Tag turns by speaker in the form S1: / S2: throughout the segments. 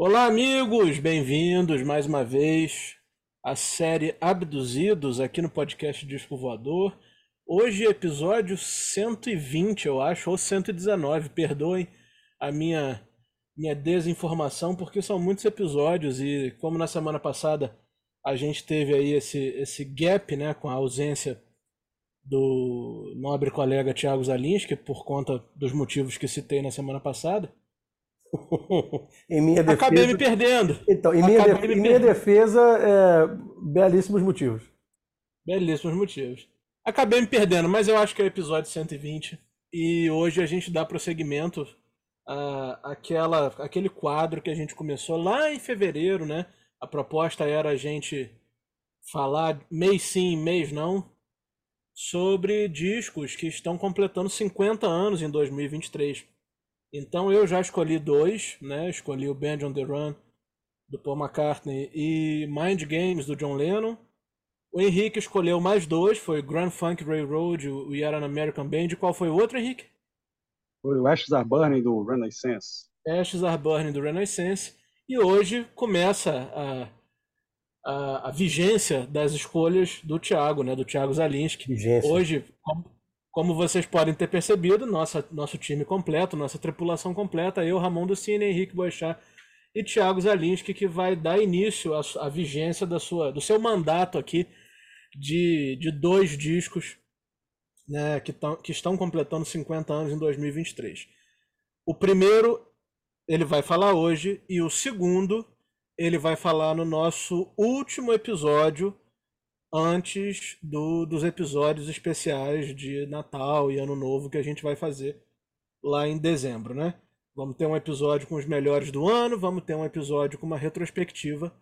S1: Olá, amigos! Bem-vindos mais uma vez à série Abduzidos aqui no podcast Disco Voador. Hoje, episódio 120, eu acho, ou 119. Perdoem a minha, minha desinformação, porque são muitos episódios e, como na semana passada a gente teve aí esse, esse gap né, com a ausência do nobre colega Tiago Zalinski, por conta dos motivos que citei na semana passada.
S2: Em minha defesa.
S1: Acabei me perdendo.
S2: Então, em minha, de... em minha defesa, é... belíssimos motivos.
S1: Belíssimos motivos. Acabei me perdendo, mas eu acho que é o episódio 120. E hoje a gente dá prosseguimento à, àquela, àquele quadro que a gente começou lá em fevereiro, né? A proposta era a gente falar mês sim, mês não, sobre discos que estão completando 50 anos em 2023. Então eu já escolhi dois, né? Escolhi o Band on the Run do Paul McCartney e Mind Games do John Lennon. O Henrique escolheu mais dois, foi Grand Funk Railroad, o Yet an American Band. Qual foi o outro, Henrique?
S3: Foi o Ashes Are Burning do Renaissance.
S1: Ashes Are Burning do Renaissance. E hoje começa a, a, a vigência das escolhas do Thiago, né? Do Thiago Zalinski. Vigência. Hoje, como, como vocês podem ter percebido, nossa, nosso time completo, nossa tripulação completa, eu, Ramon do Cine, Henrique Boechat e Thiago Zalinski, que vai dar início à, à vigência da sua, do seu mandato aqui de, de dois discos né, que, tão, que estão completando 50 anos em 2023. O primeiro ele vai falar hoje e o segundo ele vai falar no nosso último episódio antes do, dos episódios especiais de Natal e Ano Novo que a gente vai fazer lá em dezembro, né? Vamos ter um episódio com os melhores do ano, vamos ter um episódio com uma retrospectiva.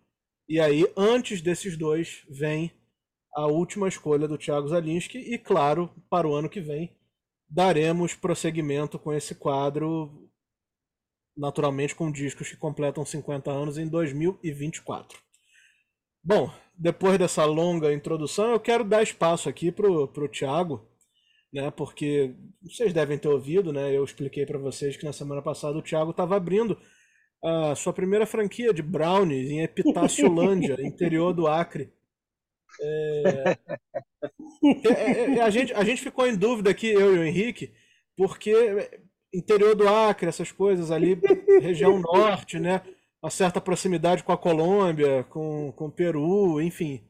S1: E aí, antes desses dois, vem a última escolha do Thiago Zalinski e, claro, para o ano que vem, daremos prosseguimento com esse quadro naturalmente com discos que completam 50 anos em 2024. Bom, depois dessa longa introdução, eu quero dar espaço aqui pro, pro Thiago, né? Porque vocês devem ter ouvido, né? Eu expliquei para vocês que na semana passada o Thiago estava abrindo a sua primeira franquia de brownies em Epitáciolândia, interior do Acre. É... É, é... É, a, gente, a gente ficou em dúvida aqui, eu e o Henrique, porque interior do Acre, essas coisas ali, região norte, né? Uma certa proximidade com a Colômbia, com, com o Peru, enfim.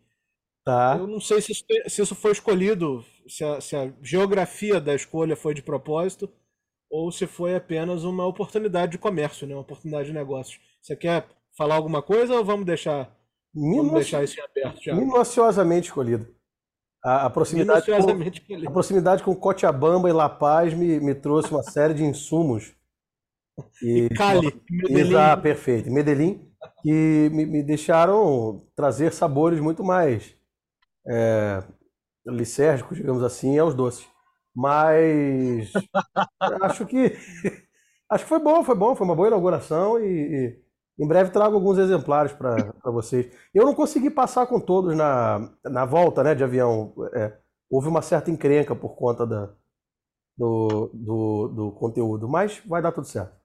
S1: Tá. Eu não sei se isso, se isso foi escolhido, se a, se a geografia da escolha foi de propósito, ou se foi apenas uma oportunidade de comércio, né? uma oportunidade de negócio. Você quer falar alguma coisa ou vamos deixar, vamos deixar isso em aberto? Já?
S2: Minuciosamente escolhido. A, a, proximidade com, a proximidade com Cochabamba e La Paz me, me trouxe uma série de insumos.
S1: E, e Cali,
S2: Medellín. Exato, perfeito. Medellín, que me, me, deixaram trazer sabores muito mais é, licérgicos, digamos assim, aos doces. Mas acho que acho que foi bom, foi bom, foi uma boa inauguração e, e em breve trago alguns exemplares para vocês. Eu não consegui passar com todos na, na volta né, de avião. É, houve uma certa encrenca por conta da, do, do, do, conteúdo, mas vai dar tudo certo.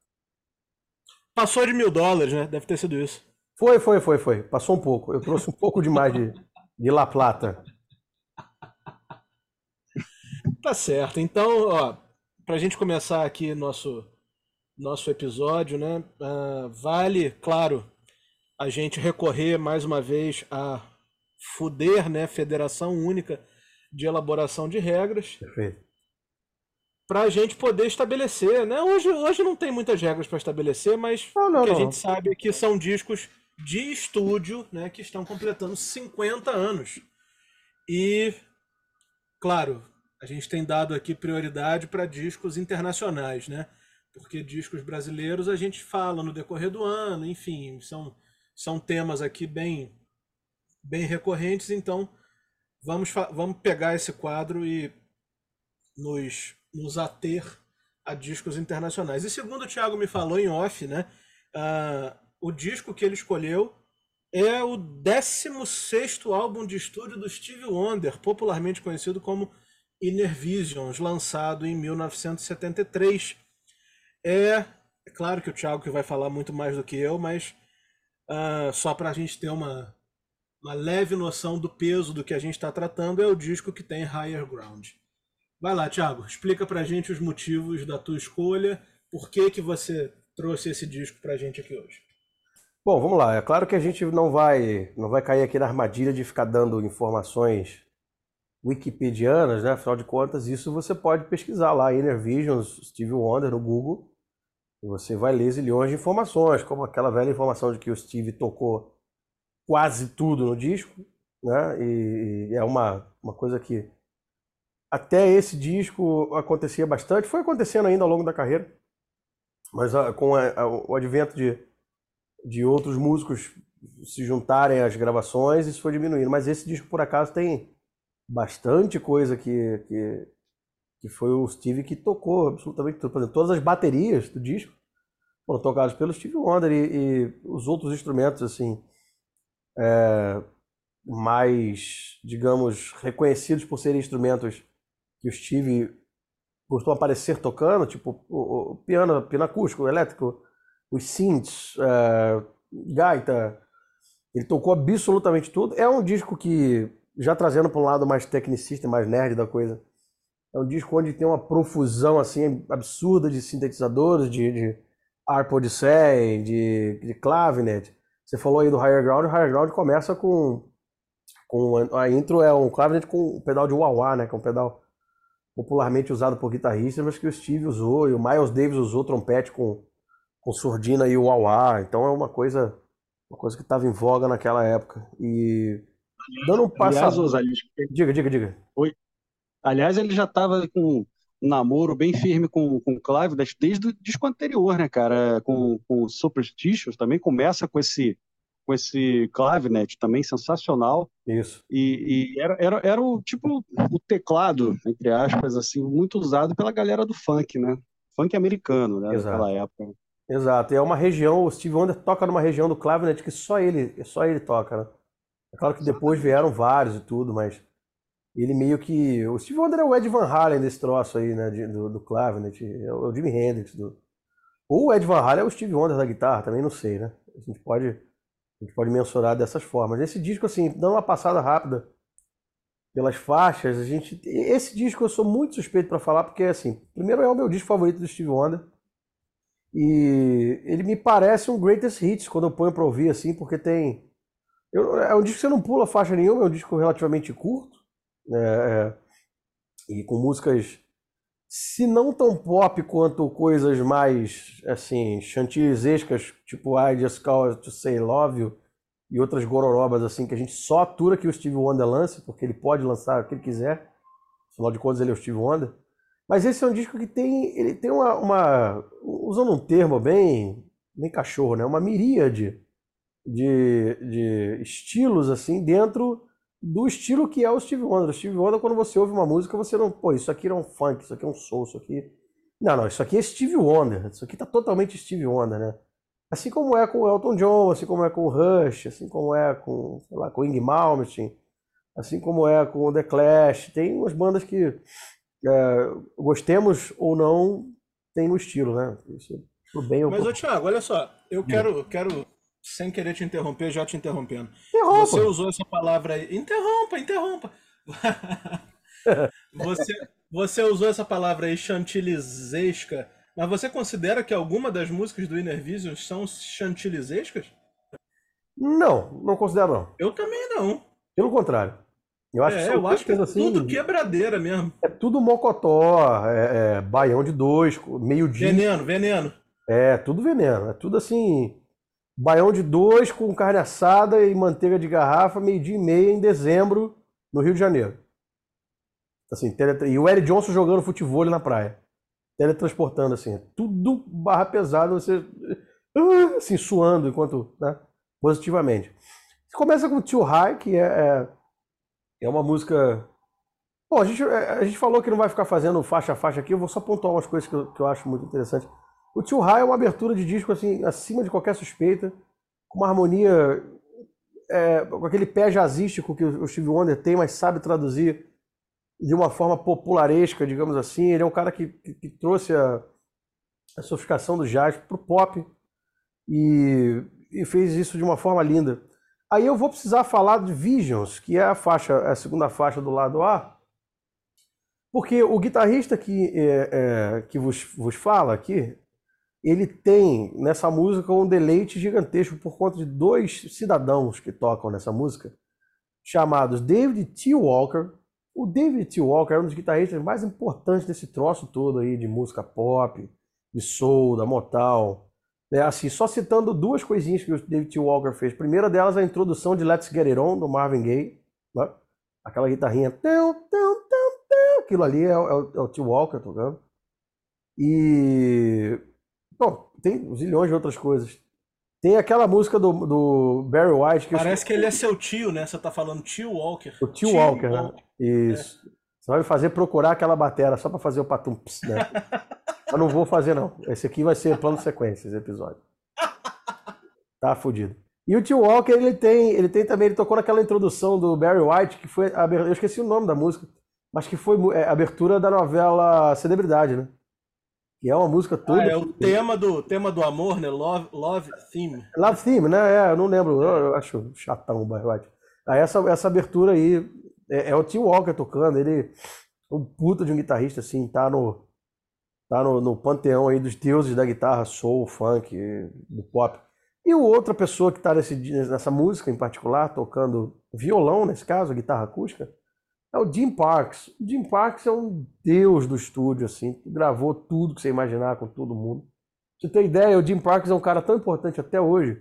S1: Passou de mil dólares, né? Deve ter sido isso.
S2: Foi, foi, foi, foi. Passou um pouco. Eu trouxe um pouco demais de, de La Plata.
S1: Tá certo. Então, ó, pra gente começar aqui nosso nosso episódio, né? Uh, vale, claro, a gente recorrer mais uma vez a FUDER, né? Federação Única de Elaboração de Regras.
S2: Perfeito.
S1: Para a gente poder estabelecer, né? Hoje, hoje não tem muitas regras para estabelecer, mas não, não, que a gente sabe é que são discos de estúdio, né? Que estão completando 50 anos. E, claro, a gente tem dado aqui prioridade para discos internacionais, né? porque discos brasileiros a gente fala no decorrer do ano, enfim, são, são temas aqui bem, bem recorrentes, então vamos, vamos pegar esse quadro e nos, nos ater a discos internacionais. E segundo o Thiago me falou em off, né, uh, o disco que ele escolheu é o 16 álbum de estúdio do Steve Wonder, popularmente conhecido como Inner Visions, lançado em 1973 é, é claro que o Thiago que vai falar muito mais do que eu, mas uh, só para a gente ter uma, uma leve noção do peso do que a gente está tratando, é o disco que tem Higher Ground. Vai lá, Thiago, explica para a gente os motivos da tua escolha, por que, que você trouxe esse disco para a gente aqui hoje.
S2: Bom, vamos lá. É claro que a gente não vai, não vai cair aqui na armadilha de ficar dando informações wikipedianas, né? Afinal de contas, isso você pode pesquisar lá, Inner Visions, Steve Wonder no Google, e você vai ler zilhões de informações, como aquela velha informação de que o Steve tocou quase tudo no disco, né? E, e é uma, uma coisa que até esse disco acontecia bastante, foi acontecendo ainda ao longo da carreira, mas a, com a, a, o advento de, de outros músicos se juntarem às gravações, isso foi diminuindo. Mas esse disco, por acaso, tem bastante coisa que, que, que foi o Steve que tocou absolutamente tudo. Por exemplo, todas as baterias do disco foram tocadas pelo Steve Wonder e, e os outros instrumentos, assim, é, mais, digamos, reconhecidos por serem instrumentos que o Steve costuma aparecer tocando, tipo o, o piano, piano acústico, elétrico, os synths, é, gaita. Ele tocou absolutamente tudo. É um disco que já trazendo para um lado mais tecnicista, mais nerd da coisa. É um disco onde tem uma profusão assim absurda de sintetizadores, de, de Harp Odyssey, de, de clavinet. Você falou aí do Higher Ground, o Higher Ground começa com, com a intro é um clavinet com um pedal de wah-wah, né, que é um pedal popularmente usado por guitarristas, mas que o Steve usou e o Miles Davis usou trompete com, com surdina e o wah-wah. Então é uma coisa uma coisa que estava em voga naquela época. E Dando um passo. Aliás, diga, diga, diga.
S3: Oi. Aliás, ele já estava com um namoro bem firme com, com o Clive desde o disco anterior, né, cara? Com, com o Superstitious também começa com esse com esse clavinet também sensacional.
S2: Isso.
S3: E, e, era, era, era o tipo o teclado, entre aspas, assim, muito usado pela galera do funk, né? Funk americano, né? Exato. Naquela época.
S2: Exato. E é uma região, o Steve Wonder toca numa região do clavinet que só ele, só ele toca, né? É claro que depois vieram vários e tudo, mas ele meio que. O Steve Wonder é o Ed Van Halen desse troço aí, né? Do, do Clavinet, é o Jimi Hendrix. Do... Ou o Ed Van Halen é o Steve Wonder da guitarra, também não sei, né? A gente pode, a gente pode mensurar dessas formas. Esse disco, assim, dando uma passada rápida pelas faixas, a gente. Esse disco eu sou muito suspeito para falar, porque, assim, primeiro é o meu disco favorito do Steve Wonder. E ele me parece um greatest hits quando eu ponho pra ouvir, assim, porque tem eu, é um disco que você não pula faixa nenhuma, é um disco relativamente curto. Né, é, e com músicas, se não tão pop quanto coisas mais, assim, chantilizescas, tipo I Just Call To Say Love You, e outras gororobas, assim, que a gente só atura que o Steve Wonder lance, porque ele pode lançar o que ele quiser. Afinal de contas, ele é o Steve Wonder. Mas esse é um disco que tem, ele tem uma, uma usando um termo bem, bem cachorro, né? Uma miríade de, de estilos assim dentro do estilo que é o Steve Wonder. O Steve Wonder, quando você ouve uma música, você não, pô, isso aqui é um funk, isso aqui é um soul, isso aqui. Não, não, isso aqui é Steve Wonder. Isso aqui tá totalmente Steve Wonder, né? Assim como é com o Elton John, assim como é com o Rush, assim como é com, sei lá, com o Ing Malmsteen, assim como é com o The Clash. Tem umas bandas que, é, gostemos ou não, tem o um estilo, né? Isso,
S1: bem Mas, ô Thiago, olha só, eu quero, quero sem querer te interromper, já te interrompendo. Interrompa. Você usou essa palavra aí. Interrompa, interrompa. você, você usou essa palavra aí, chantilizesca, mas você considera que alguma das músicas do Inner Vision são chantilizescas?
S2: Não, não considero não.
S1: Eu também não.
S2: Pelo contrário.
S1: Eu acho, é, que, eu acho que é assim, tudo quebradeira mesmo.
S2: É tudo mocotó, é, é baião de dois, meio dia.
S1: Veneno, veneno.
S2: É, tudo veneno. É tudo assim. Baião de dois com carne assada e manteiga de garrafa, meio-dia e meia em dezembro, no Rio de Janeiro. Assim. E o Eric Johnson jogando futebol na praia. Teletransportando, assim. Tudo barra pesada, você. Assim, suando enquanto. Né, positivamente. Começa com Too High, que é, é, é uma música. Bom, a gente, é, a gente falou que não vai ficar fazendo faixa a faixa aqui, eu vou só pontuar umas coisas que eu, que eu acho muito interessante. O Too High é uma abertura de disco assim, acima de qualquer suspeita, com uma harmonia, é, com aquele pé jazzístico que o Steve Wonder tem, mas sabe traduzir de uma forma popularesca, digamos assim. Ele é um cara que, que, que trouxe a, a sofisticação do jazz para o pop. E e fez isso de uma forma linda. Aí eu vou precisar falar de Visions, que é a faixa, a segunda faixa do lado A, porque o guitarrista que, é, é, que vos, vos fala aqui, ele tem nessa música um deleite gigantesco por conta de dois cidadãos que tocam nessa música, chamados David T. Walker. O David T. Walker é um dos guitarristas mais importantes desse troço todo aí de música pop, de soul, da Motown. É assim, só citando duas coisinhas que o David T. Walker fez. Primeira delas a introdução de Let's Get It On, do Marvin Gaye. Né? Aquela guitarrinha. Aquilo ali é, é, o, é o T. Walker tocando. E Bom, tem zilhões de outras coisas. Tem aquela música do, do Barry White
S1: que Parece eu... que ele é seu tio, né? Você tá falando tio Walker.
S2: O tio, tio Walker, né? Walker, né? Isso. É. Você vai me fazer procurar aquela batera só para fazer o patum, né? Mas não vou fazer, não. Esse aqui vai ser plano sequência, esse episódio. Tá fudido. E o tio Walker, ele tem, ele tem também, ele tocou naquela introdução do Barry White, que foi, eu esqueci o nome da música, mas que foi é, a abertura da novela Celebridade, né? Que é uma música toda. Ah,
S1: é o tema do, tema do amor, né? Love, love Theme.
S2: Love Theme, né? É, eu não lembro, eu, acho chatão o Barry Aí essa, essa abertura aí é, é o Tim Walker tocando, ele um puta de um guitarrista, assim, tá no. Tá no, no panteão aí dos deuses da guitarra, soul, funk, do pop. E o outra pessoa que tá nesse, nessa música em particular, tocando violão, nesse caso, guitarra acústica, é o Jim Parks. O Jim Parks é um deus do estúdio, assim, gravou tudo que você imaginar com todo mundo. Pra você ter ideia, o Jim Parks é um cara tão importante até hoje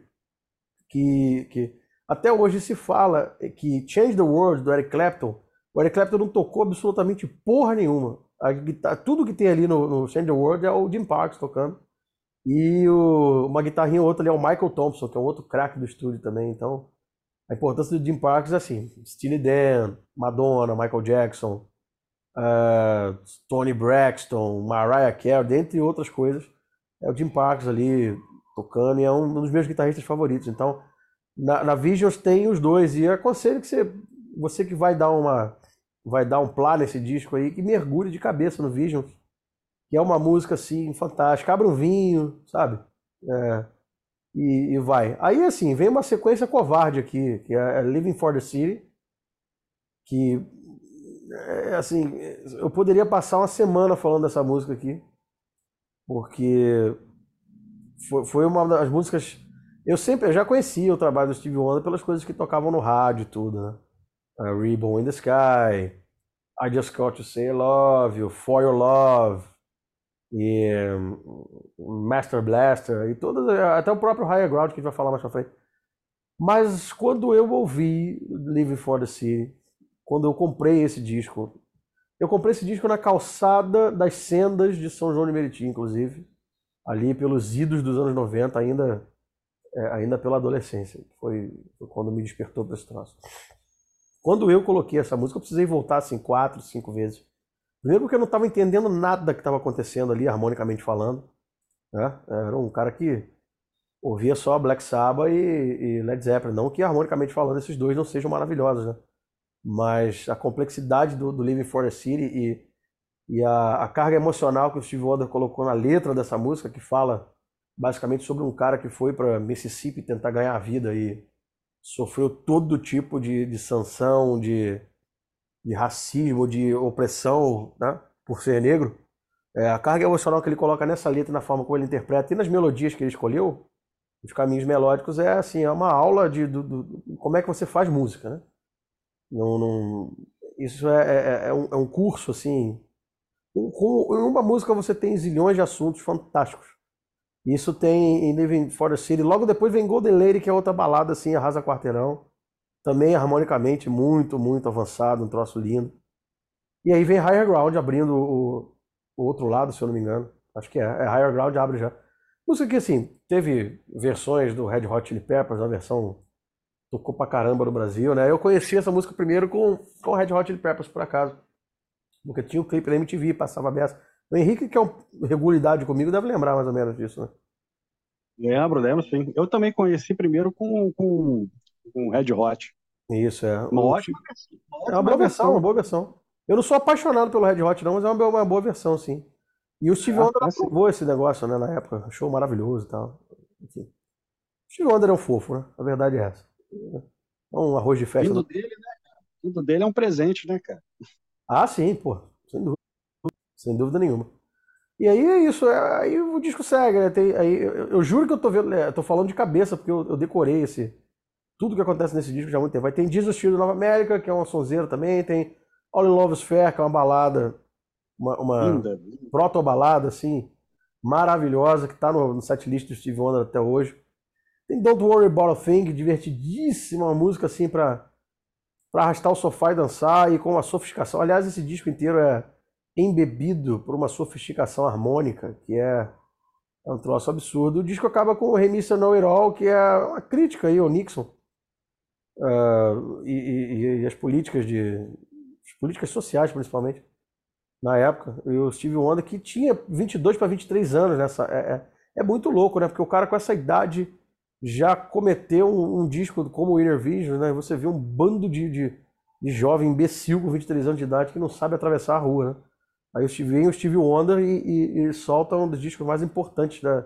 S2: que, que até hoje se fala que Change the World do Eric Clapton, o Eric Clapton não tocou absolutamente porra nenhuma. Guitarra, tudo que tem ali no, no Change the World é o Jim Parks tocando. E o, uma guitarrinha ou outra ali é o Michael Thompson, que é um outro craque do estúdio também. Então, a importância do Jim Parks é assim: Steely Dan, Madonna, Michael Jackson, uh, Tony Braxton, Mariah Carey, dentre outras coisas. É o Jim Parks ali tocando e é um dos meus guitarristas favoritos. Então, na, na Visions tem os dois e aconselho que você, você que vai dar uma vai dar um plá nesse disco aí, que mergulhe de cabeça no Visions, que é uma música assim fantástica. Abra um vinho, sabe? É, e, e, vai. Aí, assim, vem uma sequência covarde aqui, que é Living for the City, que, é, assim, eu poderia passar uma semana falando dessa música aqui, porque foi, foi uma das músicas... Eu sempre, eu já conhecia o trabalho do Steve Wonder pelas coisas que tocavam no rádio e tudo, né? Uh, Ribbon in the Sky, I Just Got to Say I Love You, For Your Love, e um, Master Blaster e todas, até o próprio Higher Ground que a gente vai falar mais pra frente. Mas quando eu ouvi Living for the City, quando eu comprei esse disco, eu comprei esse disco na calçada das sendas de São João de Meriti, inclusive, ali pelos idos dos anos 90, ainda é, ainda pela adolescência. Foi, foi quando me despertou para esse troço. Quando eu coloquei essa música, eu precisei voltar assim quatro, cinco vezes Primeiro porque eu não estava entendendo nada que estava acontecendo ali, harmonicamente falando. Né? Era um cara que ouvia só Black Sabbath e, e, Led Zeppelin. Não que harmonicamente falando esses dois não sejam maravilhosos, né? Mas a complexidade do, do Living for the City e, e a, a, carga emocional que o Steve Wonder colocou na letra dessa música, que fala basicamente sobre um cara que foi para Mississippi tentar ganhar a vida e sofreu todo tipo de, de sanção, de de racismo, de opressão, né, por ser negro, é, a carga emocional que ele coloca nessa letra, na forma como ele interpreta e nas melodias que ele escolheu, os caminhos melódicos, é assim, é uma aula de, do, do como é que você faz música, né? Não, não, isso é, é, é, um, é um curso, assim, com, em uma música você tem zilhões de assuntos fantásticos. Isso tem em Living for the City. Logo depois vem Golden Lady, que é outra balada, assim, arrasa quarteirão. Também harmonicamente muito, muito avançado, um troço lindo. E aí vem Higher Ground abrindo o, o outro lado, se eu não me engano. Acho que é. É Higher Ground abre já. Música que, assim, teve versões do Red Hot Chili Peppers, a versão tocou pra caramba no Brasil, né? Eu conheci essa música primeiro com, com Red Hot Chili Peppers, por acaso. Porque tinha o um clipe da MTV, passava a beça. O Henrique, que é um regularidade comigo, deve lembrar mais ou menos disso, né?
S3: Lembro, lembro, sim. Eu também conheci primeiro com, com com Red Hot.
S2: Isso, é. Uma ótima É uma boa versão, uma boa versão. Eu não sou apaixonado pelo Red Hot, não, mas é uma, uma boa versão, sim. E o Steve é, Wonder aprovou esse negócio, né, na época. Achou maravilhoso e tal. Enfim. Steve Wonder é um fofo, né? A verdade é essa. É um arroz de festa.
S3: Vindo dele, né? Vindo dele é um presente, né, cara?
S2: Ah, sim, pô. Sem dúvida. Sem dúvida nenhuma. E aí é isso, é, aí o disco segue, né? Tem, aí, eu, eu, juro que eu tô vendo, é, eu tô falando de cabeça, porque eu, eu, decorei esse. Tudo que acontece nesse disco já há muito tempo. Aí tem Jesus Steel Nova América, que é uma sonzeira também, tem All in Love's Fair, que é uma balada, uma, uma proto-balada, assim, maravilhosa, que tá no, no setlist do Steve Wonder até hoje. Tem Don't Worry About a Thing, divertidíssima, uma música assim pra, pra arrastar o sofá e dançar, e com uma sofisticação. Aliás, esse disco inteiro é embebido por uma sofisticação harmônica, que é, é um troço absurdo. O disco acaba com o Remissa No It All, que é uma crítica aí ao Nixon. Uh, e, e, e, as políticas de as políticas sociais principalmente na época e o Steve Wonder que tinha 22 para 23 anos nessa é, é, é, muito louco né? Porque o cara com essa idade já cometeu um, um disco como o Inner Vision né? Você vê um bando de, de, de jovem imbecil com 23 anos de idade que não sabe atravessar a rua né? Aí vem o Steve Wonder e, e, e solta um dos discos mais importantes da,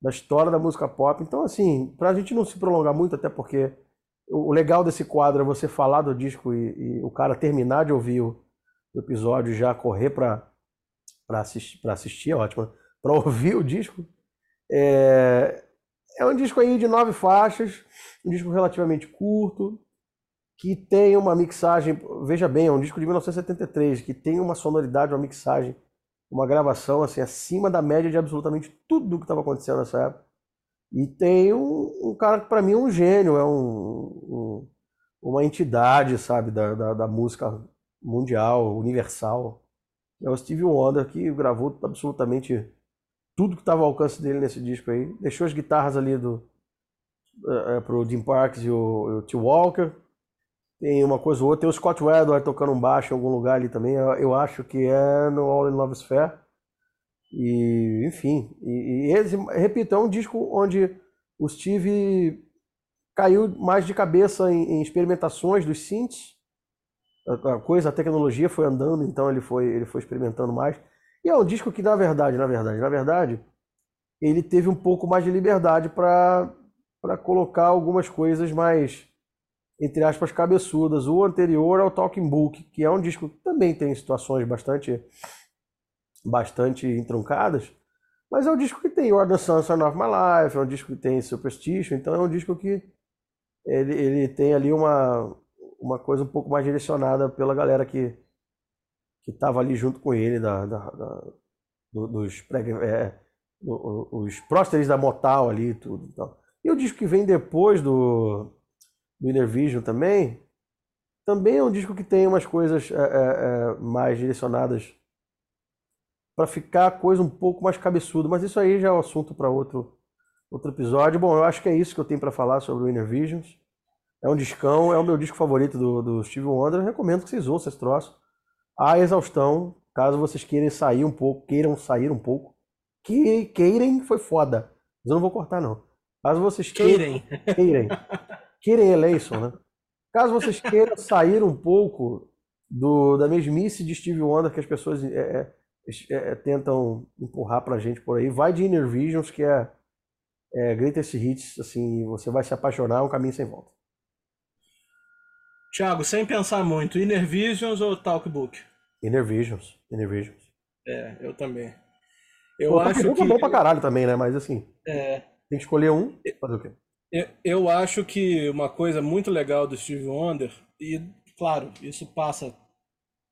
S2: da história da música pop. Então, assim, pra gente não se prolongar muito, até porque o legal desse quadro é você falar do disco e, e o cara terminar de ouvir o, o episódio e já correr pra, assistir, assistir, é ótimo, pra ouvir o disco. É, é um disco aí de nove faixas, um disco relativamente curto, que tem uma mixagem, veja bem, é um disco de 1973, que tem uma sonoridade, uma mixagem, uma gravação assim acima da média de absolutamente tudo que estava acontecendo nessa época. E tem um, um cara que para mim é um gênio, é um, um, uma entidade, sabe, da, da, da, música mundial, universal. É o Steve Wonder que gravou absolutamente tudo que estava ao alcance dele nesse disco aí. Deixou as guitarras ali do é, pro Jim Parks e o, o T. Walker tem uma coisa ou outra. Tem o Scott Wedor tocando um baixo em algum lugar ali também. Eu, acho que é no All in Love Fair. E, enfim. E, e esse, repito, é um disco onde o Steve caiu mais de cabeça em, em experimentações dos synths. A, a coisa, a tecnologia foi andando, então ele foi, ele foi experimentando mais. E é um disco que, na verdade, na verdade, na verdade, ele teve um pouco mais de liberdade para colocar algumas coisas mais entre aspas, cabeçudas. O anterior é o Talking Book, que é um disco que também tem situações bastante, bastante entruncadas, mas é um disco que tem Order Sunshine of My Life, é um disco que tem Superstition, então é um disco que ele, ele tem ali uma, uma coisa um pouco mais direcionada pela galera que que estava ali junto com ele, da, da, da dos, pré, é, os prósteres da Motal ali e tudo. Então. E o disco que vem depois do, do Inner Vision também, também é um disco que tem umas coisas é, é, é mais direcionadas para ficar a coisa um pouco mais cabeçuda, mas isso aí já é um assunto para outro, outro episódio. Bom, eu acho que é isso que eu tenho para falar sobre o Inner Visions. É um discão, é o meu disco favorito do, do Steve Wonder. Eu recomendo que vocês ouçam esse troço. A exaustão, caso vocês queiram sair um pouco, queiram sair um pouco. Que queirem foi foda. Mas eu não vou cortar, não. Caso vocês queiram. Queirem. queirem Kieran Eleison, né? Caso vocês queiram sair um pouco do, da mesmice de Steve Wonder que as pessoas é, é, é, tentam empurrar pra gente por aí, vai de Inner Visions, que é, é Greatest Hits, assim, você vai se apaixonar, é um caminho sem volta.
S1: Thiago, sem pensar muito, Inner Visions ou Talkbook?
S2: Inner Visions, Inner Visions.
S1: É, eu também. Eu Pô, acho
S2: que... é bom pra caralho também, né? Mas assim, é... tem que escolher um, fazer o quê?
S1: Eu, acho que uma coisa muito legal do Steve Wonder, e claro, isso passa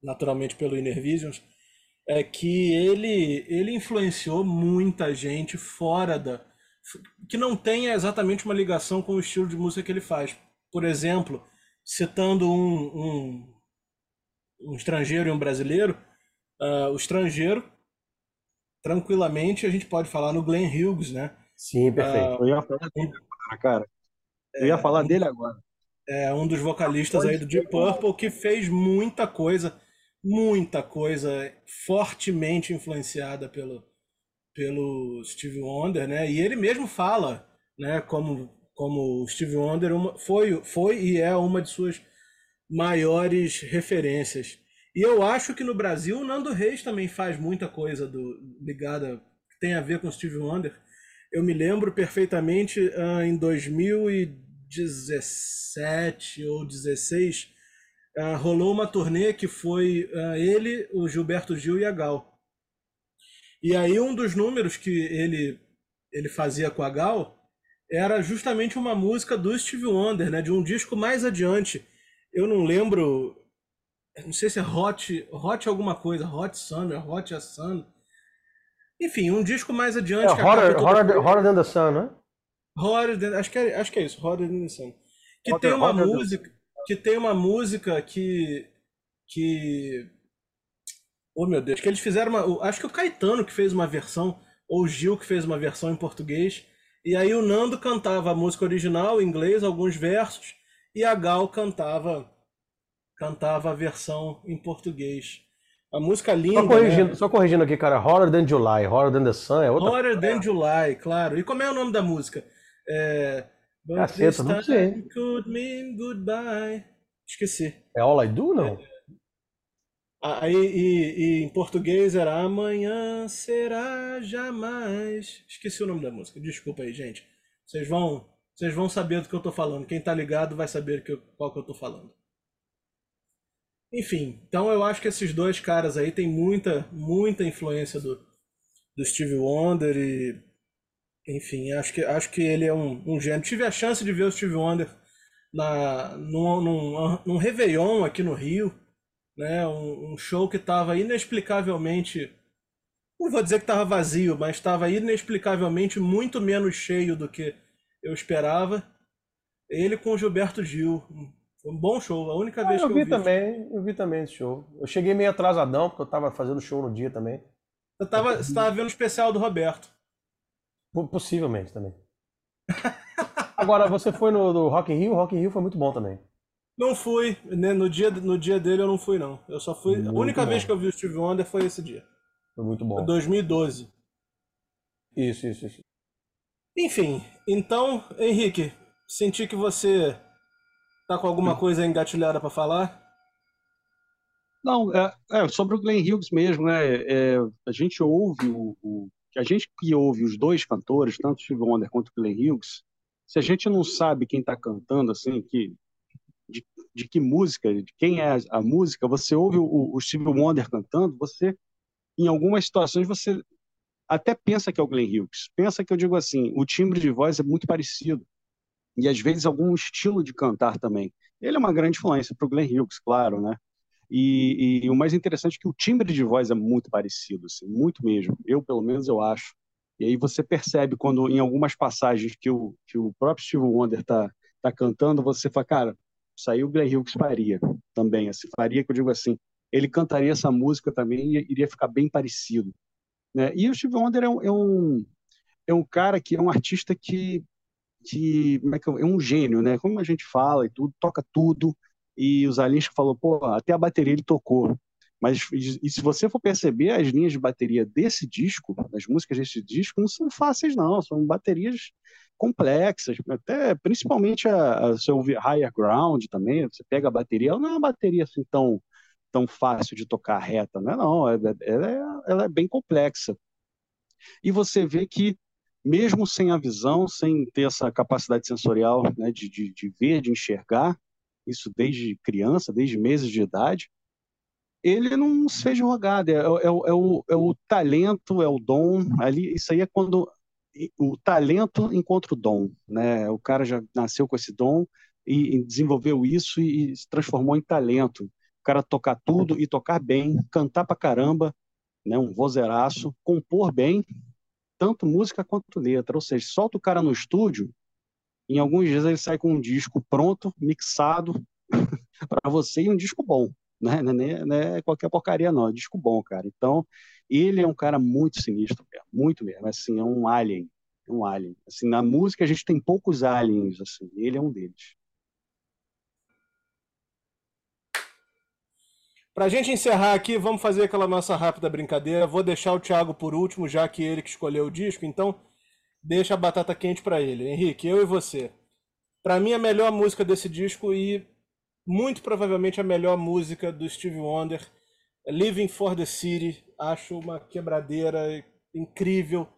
S1: naturalmente pelo Inner Visions, é que ele, ele influenciou muita gente fora da. que não tenha exatamente uma ligação com o estilo de música que ele faz. Por exemplo, citando um, um, um estrangeiro e um brasileiro, uh, o estrangeiro, tranquilamente, a gente pode falar no Glenn Hughes, né?
S2: Sim, perfeito. Uh,
S3: cara. Eu ia é, falar dele agora.
S1: É um dos vocalistas aí do Deep Purple que fez muita coisa, muita coisa fortemente influenciada pelo, pelo Steve Wonder, né? E ele mesmo fala, né, como como Steve Wonder uma, foi foi e é uma de suas maiores referências. E eu acho que no Brasil o Nando Reis também faz muita coisa do ligada que tem a ver com Steve Wonder. eu me lembro perfeitamente uh, em 2017 ou 16, uh, ah, rolou uma turnê que foi uh, ele, o Gilberto Gil e a Gal. E aí um dos números que ele, ele fazia com a Gal era justamente uma música do Steve Wonder, né, de um disco mais adiante. Eu não lembro, não sei se é Hot, Hot alguma coisa, Hot Summer, Hot a Sun. Enfim, um disco mais adiante. É,
S2: Horror, Horror, Horror Than the Sun, né?
S1: Horror than, acho, que é, acho que é isso, Horror Than the Sun. Que tem uma música, que tem uma música que que Oh meu Deus, que eles fizeram uma, acho que o Caetano que fez uma versão ou o Gil que fez uma versão em português, e aí o Nando cantava a música original em inglês, alguns versos, e a Gal cantava cantava a versão em português. A música linda.
S2: Só corrigindo, né? só corrigindo aqui, cara. Horror Than July. Horror Than the Sun é outra.
S1: Horror Than July, claro. E como é o nome da música? É.
S2: Caceta, não sei.
S1: Could mean goodbye. Esqueci.
S2: É All I Do, não?
S1: Aí, e, e, em português era Amanhã será jamais. Esqueci o nome da música. Desculpa aí, gente. Vocês vão, vocês vão saber do que eu tô falando. Quem tá ligado vai saber que eu, qual que eu tô falando. Enfim, então eu acho que esses dois caras aí têm muita, muita influência do, do Steve Wonder e. Enfim, acho que, acho que ele é um, um gênio. Tive a chance de ver o Steve Wonder na, num, num, num Réveillon aqui no Rio, né? Um, um show que estava inexplicavelmente. Não vou dizer que estava vazio, mas estava inexplicavelmente muito menos cheio do que eu esperava. Ele com o Gilberto Gil, foi um bom show, a única ah, vez
S2: eu
S1: que
S2: eu vi. também, eu vi também esse show. Eu cheguei meio atrasadão, porque eu tava fazendo show no dia também.
S1: Eu tava, você tava vendo o especial do Roberto.
S2: Possivelmente também. Agora, você foi no do Rock in Rio? O Rock in Rio foi muito bom também.
S1: Não fui. Né? No, dia, no dia dele eu não fui, não. Eu só fui. Muito a única bom. vez que eu vi o Steve Wonder foi esse dia.
S2: Foi muito bom.
S1: 2012.
S2: Isso, isso, isso.
S1: Enfim, então, Henrique, senti que você Tá com alguma coisa engatilhada para falar?
S3: Não, é, é, sobre o Glenn Hughes mesmo, né? É, a gente ouve o, o, a gente que ouve os dois cantores, tanto Steve Wonder quanto o Glenn Hughes, se a gente não sabe quem está cantando, assim, que de, de, que música, de quem é a, música, você ouve o, o Steve Wonder cantando, você, em algumas situações, você até pensa que é o Glenn Hughes. Pensa que eu digo assim, o timbre de voz é muito parecido e às vezes algum estilo de cantar também. Ele é uma grande influência para o Glenn Hughes, claro, né? E, e, o mais interessante é que o timbre de voz é muito parecido, assim, muito mesmo. Eu, pelo menos, eu acho. E aí você percebe quando, em algumas passagens que o, que o próprio Steve Wonder está tá cantando, você fala, cara, aí o Glenn Hughes faria também. Assim, faria, que eu digo assim, ele cantaria essa música também e iria ficar bem parecido. Né? E o Steve Wonder é um, é um, é um cara que é um artista que como é, que é um gênio, né? Como a gente fala e tudo, toca tudo. E os aliens falou, pô, até a bateria ele tocou. Mas e se você for perceber as linhas de bateria desse disco, das músicas desse disco, não são fáceis não, são baterias complexas, até principalmente a, a Higher Ground também, você pega a bateria, ela não é uma bateria assim tão tão fácil de tocar reta, não é não, ela é, ela é bem complexa. E você vê que mesmo sem a visão, sem ter essa capacidade sensorial né, de, de, de ver, de enxergar, isso desde criança, desde meses de idade, ele não se fez jogado, é, é, é, é, o, é o talento, é o dom, ali, isso aí é quando o talento encontra o dom, né? O cara já nasceu com esse dom e, e desenvolveu isso e, e, se transformou em talento. O cara tocar tudo e tocar bem, cantar pra caramba, né? Um vozeraço, compor bem, tanto música quanto letra. Ou seja, solta o cara no estúdio, em alguns dias ele sai com um disco pronto, mixado, para você e um disco bom. Né? Não, é, não é qualquer porcaria, não. É disco bom, cara. Então, ele é um cara muito sinistro, muito mesmo. Assim, é um alien. Um alien. Assim, na música a gente tem poucos aliens, assim. Ele é um deles.
S1: Para a gente encerrar aqui, vamos fazer aquela nossa rápida brincadeira. Vou deixar o Thiago por último, já que ele que escolheu o disco, então deixa a batata quente para ele. Henrique, eu e você. Para mim, a melhor música desse disco e muito provavelmente a melhor música do Steve Wonder, Living for the City. Acho uma quebradeira incrível.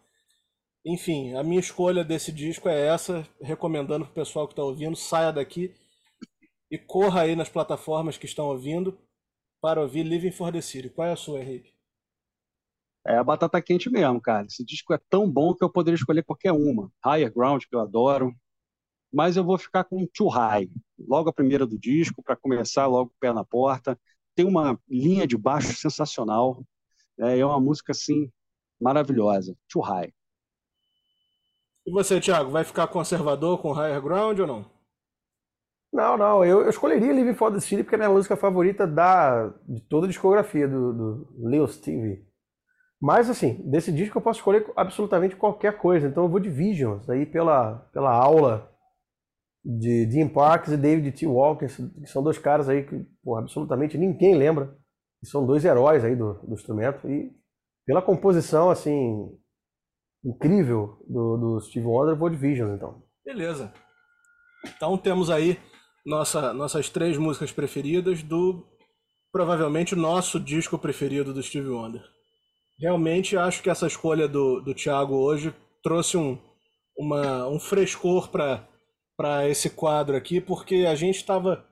S1: enfim, a minha escolha desse disco é essa, recomendando para o pessoal que está ouvindo, saia daqui e corra aí nas plataformas que estão ouvindo para ouvir Living for the City. Qual é a sua, Henrique?
S3: É a batata quente mesmo, cara. Esse disco é tão bom que eu poderia escolher qualquer uma. Higher Ground, que eu adoro. Mas eu vou ficar com Too High. Logo a primeira do disco, para começar logo o pé na porta. Tem uma linha de baixo sensacional. É, é uma música, assim, maravilhosa. Too High.
S1: E você, Thiago, vai ficar conservador com Higher Ground ou não?
S2: Não, não, eu, eu escolheria Living for the City porque é a minha música favorita da, de toda a discografia do, do Leo Stevie. Mas, assim, desse disco eu posso escolher absolutamente qualquer coisa. Então eu vou de Visions, aí pela, pela aula de Dean Parks e David T. Walker, que são dois caras aí que absolutamente ninguém lembra. Que são dois heróis aí do, do instrumento. E pela composição, assim, incrível do, do Steve Wonder, eu vou de Visions, então.
S1: Beleza. Então temos aí nossa, nossas três músicas preferidas do provavelmente nosso disco preferido do Steve Wonder. Realmente acho que essa escolha do, do Thiago hoje trouxe um, uma, um frescor para esse quadro aqui, porque a gente estava.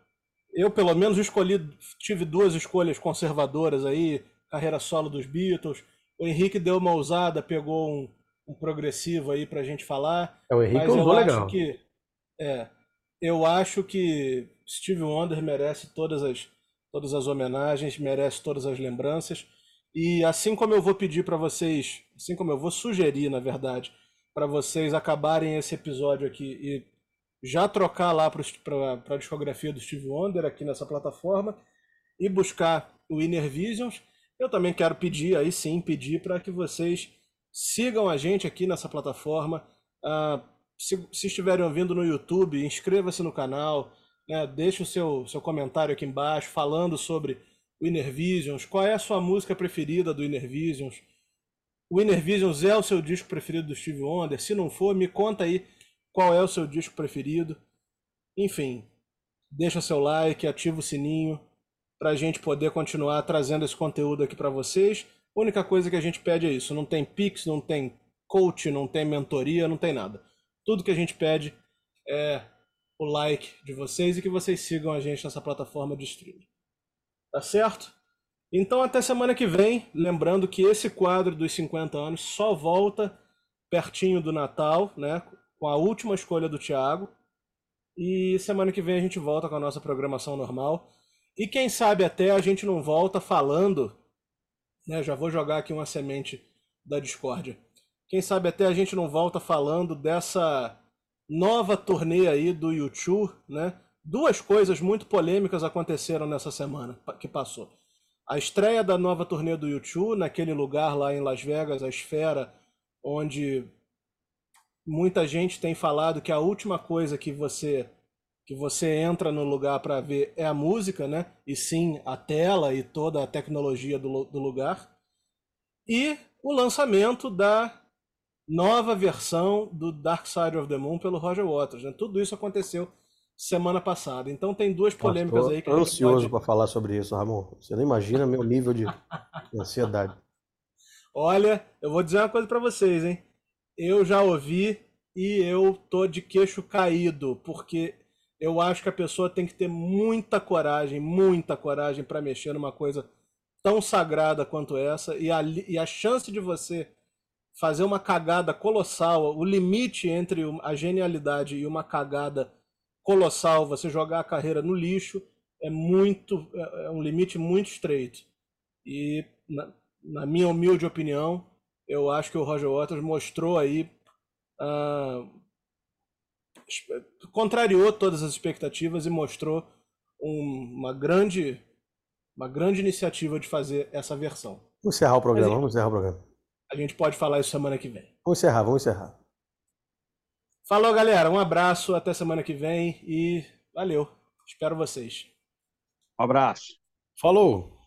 S1: Eu, pelo menos, escolhi. Tive duas escolhas conservadoras aí, carreira solo dos Beatles. O Henrique deu uma ousada, pegou um, um progressivo aí pra gente falar.
S2: É, o Henrique mas usou legal.
S1: Que, é, eu acho que Steve Wonder merece todas as, todas as homenagens, merece todas as lembranças. E assim como eu vou pedir para vocês, assim como eu vou sugerir, na verdade, para vocês acabarem esse episódio aqui e já trocar lá para a discografia do Steve Wonder aqui nessa plataforma e buscar o Inner Visions, eu também quero pedir, aí sim, pedir para que vocês sigam a gente aqui nessa plataforma. Uh, se, se, estiverem ouvindo no YouTube, inscreva-se no canal, né, deixe o seu, seu comentário aqui embaixo falando sobre o Inner Visions, qual é a sua música preferida do Inner Visions. O Inner Visions é o seu disco preferido do Steve Wonder? Se não for, me conta aí qual é o seu disco preferido. Enfim, deixa seu like, ativa o sininho para a gente poder continuar trazendo esse conteúdo aqui para vocês. A única coisa que a gente pede é isso: não tem Pix, não tem coach, não tem mentoria, não tem nada. Tudo que a gente pede é o like de vocês e que vocês sigam a gente nessa plataforma de streaming. Tá certo? Então até semana que vem, lembrando que esse quadro dos 50 anos só volta pertinho do Natal, né, com a última escolha do Thiago. E semana que vem a gente volta com a nossa programação normal. E quem sabe até a gente não volta falando, né, já vou jogar aqui uma semente da discórdia. Quem sabe até a gente não volta falando dessa nova turnê aí do YouTube, né? Duas coisas muito polêmicas aconteceram nessa semana que passou. A estreia da nova turnê do YouTube, naquele lugar lá em Las Vegas, a Esfera, onde muita gente tem falado que a última coisa que você que você entra no lugar para ver é a música, né? E sim a tela e toda a tecnologia do, do lugar. E o lançamento da nova versão do Dark Side of the Moon pelo Roger Waters. Né? Tudo isso aconteceu semana passada. Então tem duas polêmicas aí que
S2: ansioso pode... para falar sobre isso, Ramon. Você não imagina meu nível de ansiedade.
S1: Olha, eu vou dizer uma coisa para vocês, hein? Eu já ouvi e eu tô de queixo caído, porque eu acho que a pessoa tem que ter muita coragem, muita coragem para mexer numa coisa tão sagrada quanto essa e a, e a chance de você fazer uma cagada colossal, o limite entre a genialidade e uma cagada colossal, você jogar a carreira no lixo, é muito é, é um limite muito estreito. E na, na, minha humilde opinião, eu acho que o Roger Waters mostrou aí uh, contrariou todas as expectativas e mostrou um, uma grande uma grande iniciativa de fazer essa versão.
S2: Vamos encerrar o programa, Mas, vamos encerrar o programa.
S1: A gente pode falar isso semana que vem.
S2: Vamos encerrar, vamos encerrar.
S1: Falou, galera. Um abraço, até semana que vem e valeu. Espero vocês.
S3: Um abraço.
S2: Falou.